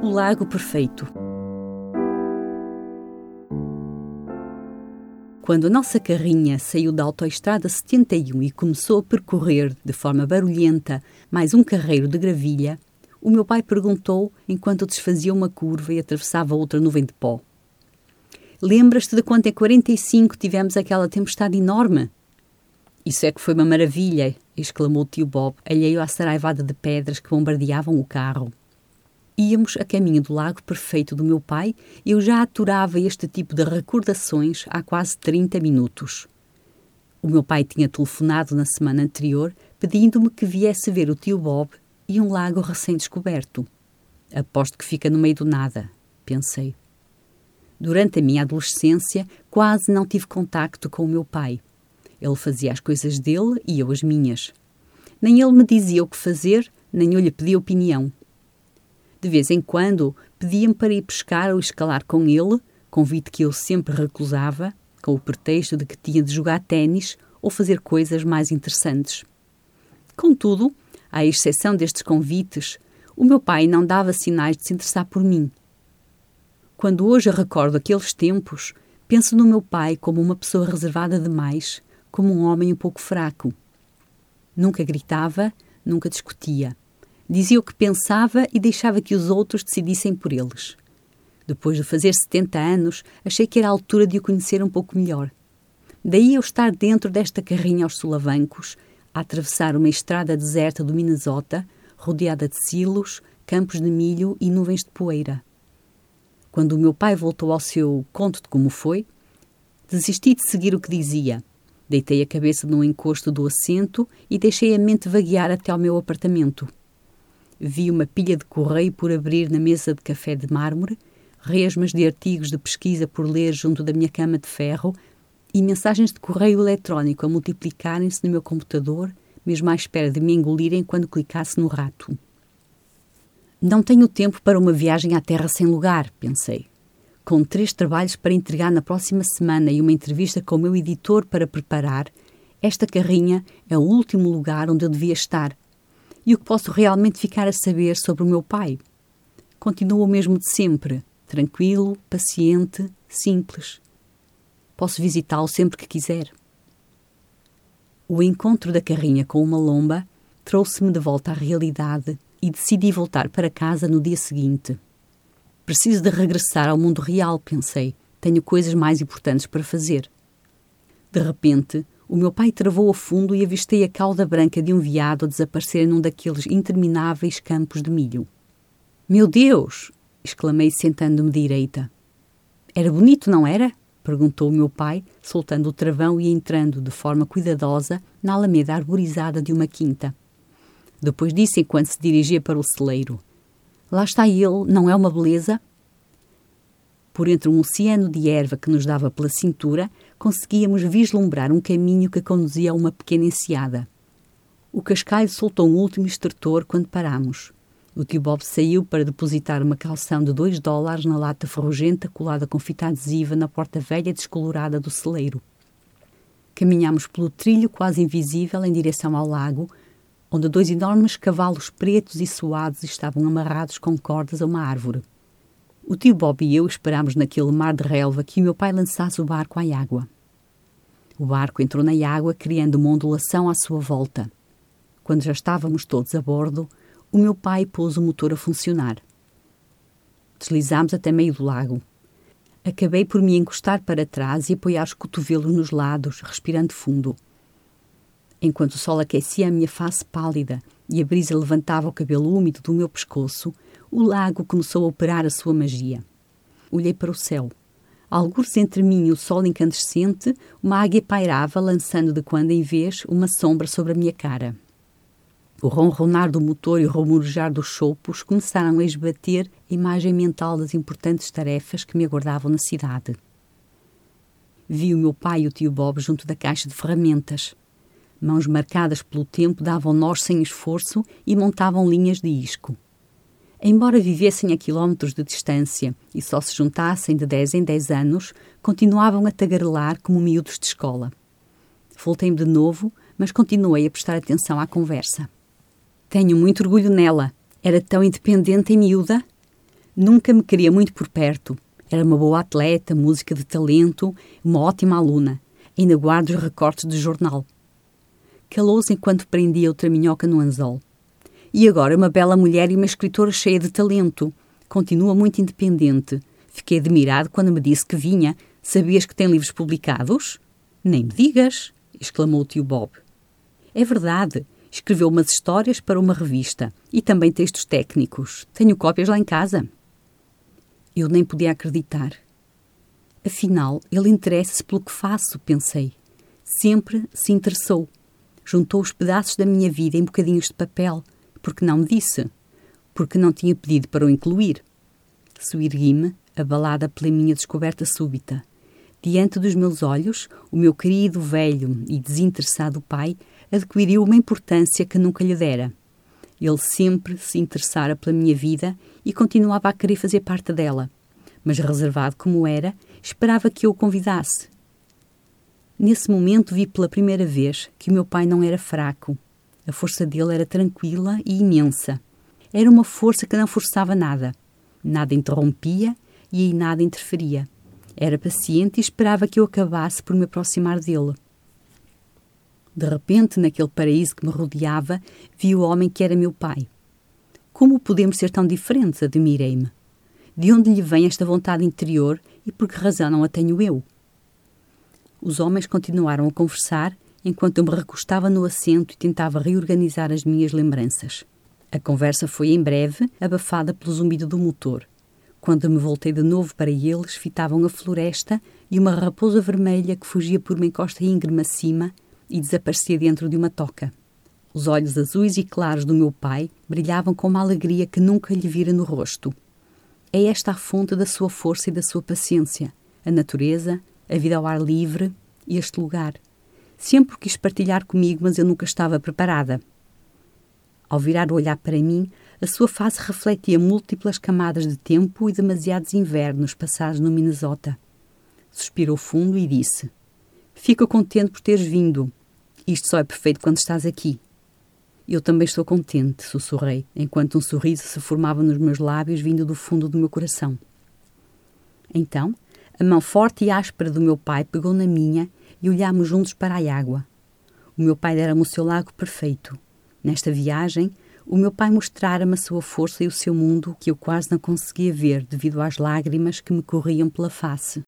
O Lago Perfeito. Quando a nossa carrinha saiu da autoestrada 71 e começou a percorrer, de forma barulhenta, mais um carreiro de gravilha, o meu pai perguntou enquanto desfazia uma curva e atravessava outra nuvem de pó. Lembras-te de quando em 45 tivemos aquela tempestade enorme? Isso é que foi uma maravilha, exclamou o tio Bob, alheio à saraivada de pedras que bombardeavam o carro. Íamos a caminho do lago perfeito do meu pai eu já aturava este tipo de recordações há quase 30 minutos. O meu pai tinha telefonado na semana anterior pedindo-me que viesse ver o tio Bob e um lago recém-descoberto. Aposto que fica no meio do nada, pensei. Durante a minha adolescência, quase não tive contacto com o meu pai. Ele fazia as coisas dele e eu as minhas. Nem ele me dizia o que fazer, nem eu lhe pedia opinião. De vez em quando, pedia-me para ir pescar ou escalar com ele, convite que eu sempre recusava, com o pretexto de que tinha de jogar ténis ou fazer coisas mais interessantes. Contudo, à exceção destes convites, o meu pai não dava sinais de se interessar por mim. Quando hoje recordo aqueles tempos, penso no meu pai como uma pessoa reservada demais, como um homem um pouco fraco. Nunca gritava, nunca discutia. Dizia o que pensava e deixava que os outros decidissem por eles. Depois de fazer 70 anos, achei que era a altura de o conhecer um pouco melhor. Daí eu estar dentro desta carrinha aos solavancos, a atravessar uma estrada deserta do Minnesota, rodeada de silos, campos de milho e nuvens de poeira. Quando o meu pai voltou ao seu conto de como foi, desisti de seguir o que dizia. Deitei a cabeça num encosto do assento e deixei a mente vaguear até ao meu apartamento. Vi uma pilha de correio por abrir na mesa de café de mármore, resmas de artigos de pesquisa por ler junto da minha cama de ferro e mensagens de correio eletrónico a multiplicarem-se no meu computador, mesmo à espera de me engolirem quando clicasse no rato. Não tenho tempo para uma viagem à Terra sem lugar, pensei. Com três trabalhos para entregar na próxima semana e uma entrevista com o meu editor para preparar, esta carrinha é o último lugar onde eu devia estar e o que posso realmente ficar a saber sobre o meu pai. Continua o mesmo de sempre, tranquilo, paciente, simples. Posso visitá-lo sempre que quiser. O encontro da carrinha com uma lomba trouxe-me de volta à realidade e decidi voltar para casa no dia seguinte. Preciso de regressar ao mundo real, pensei. Tenho coisas mais importantes para fazer. De repente, o meu pai travou a fundo e avistei a cauda branca de um veado a desaparecer num daqueles intermináveis campos de milho. Meu Deus! exclamei sentando-me direita. Era bonito, não era? perguntou o meu pai, soltando o travão e entrando de forma cuidadosa na alameda arborizada de uma quinta. Depois disse enquanto se dirigia para o celeiro: Lá está ele, não é uma beleza? Por entre um oceano de erva que nos dava pela cintura, conseguíamos vislumbrar um caminho que conduzia a uma pequena enseada. O cascalho soltou um último estertor quando paramos. O tio Bob saiu para depositar uma calção de dois dólares na lata ferrugenta colada com fita adesiva na porta velha descolorada do celeiro. Caminhámos pelo trilho quase invisível em direção ao lago, onde dois enormes cavalos pretos e suados estavam amarrados com cordas a uma árvore. O tio Bob e eu esperámos naquele mar de relva que o meu pai lançasse o barco à água. O barco entrou na água, criando uma ondulação à sua volta. Quando já estávamos todos a bordo, o meu pai pôs o motor a funcionar. Deslizámos até meio do lago. Acabei por me encostar para trás e apoiar os cotovelos nos lados, respirando fundo. Enquanto o sol aquecia a minha face pálida e a brisa levantava o cabelo úmido do meu pescoço, o lago começou a operar a sua magia. Olhei para o céu. Algures entre mim e o sol incandescente, uma águia pairava, lançando de quando em vez uma sombra sobre a minha cara. O ronronar do motor e o rumorejar dos chopos começaram a esbater a imagem mental das importantes tarefas que me aguardavam na cidade. Vi o meu pai e o tio Bob junto da caixa de ferramentas. Mãos marcadas pelo tempo davam nós sem esforço e montavam linhas de isco. Embora vivessem a quilómetros de distância e só se juntassem de 10 em 10 anos, continuavam a tagarelar como miúdos de escola. Voltei-me de novo, mas continuei a prestar atenção à conversa. Tenho muito orgulho nela. Era tão independente e miúda. Nunca me queria muito por perto. Era uma boa atleta, música de talento, uma ótima aluna. Ainda guardo os recortes do jornal. Calou-se enquanto prendia outra minhoca no anzol. E agora uma bela mulher e uma escritora cheia de talento. Continua muito independente. Fiquei admirado quando me disse que vinha. Sabias que tem livros publicados? Nem me digas, exclamou o tio Bob. É verdade. Escreveu umas histórias para uma revista e também textos técnicos. Tenho cópias lá em casa. Eu nem podia acreditar. Afinal, ele interessa-se pelo que faço, pensei. Sempre se interessou. Juntou os pedaços da minha vida em bocadinhos de papel, porque não me disse, porque não tinha pedido para o incluir. Suergui-me, abalada pela minha descoberta súbita. Diante dos meus olhos, o meu querido, velho e desinteressado pai adquiriu uma importância que nunca lhe dera. Ele sempre se interessara pela minha vida e continuava a querer fazer parte dela, mas reservado como era, esperava que eu o convidasse. Nesse momento vi pela primeira vez que o meu pai não era fraco. A força dele era tranquila e imensa. Era uma força que não forçava nada. Nada interrompia e em nada interferia. Era paciente e esperava que eu acabasse por me aproximar dele. De repente, naquele paraíso que me rodeava, vi o homem que era meu pai. Como podemos ser tão diferentes? Admirei-me. De onde lhe vem esta vontade interior e por que razão não a tenho eu? Os homens continuaram a conversar enquanto eu me recostava no assento e tentava reorganizar as minhas lembranças. A conversa foi em breve abafada pelo zumbido do motor. Quando me voltei de novo para eles, fitavam a floresta e uma raposa vermelha que fugia por uma encosta íngreme acima e desaparecia dentro de uma toca. Os olhos azuis e claros do meu pai brilhavam com uma alegria que nunca lhe vira no rosto. É esta a fonte da sua força e da sua paciência, a natureza, a vida ao ar livre e este lugar. Sempre quis partilhar comigo, mas eu nunca estava preparada. Ao virar o olhar para mim, a sua face refletia múltiplas camadas de tempo e demasiados invernos passados no Minnesota. Suspirou fundo e disse: Fico contente por teres vindo. Isto só é perfeito quando estás aqui. Eu também estou contente, sussurrei, enquanto um sorriso se formava nos meus lábios vindo do fundo do meu coração. Então, a mão forte e áspera do meu pai pegou na minha e olhámos juntos para a água. O meu pai dera-me o seu lago perfeito. Nesta viagem, o meu pai mostrara-me a sua força e o seu mundo que eu quase não conseguia ver devido às lágrimas que me corriam pela face.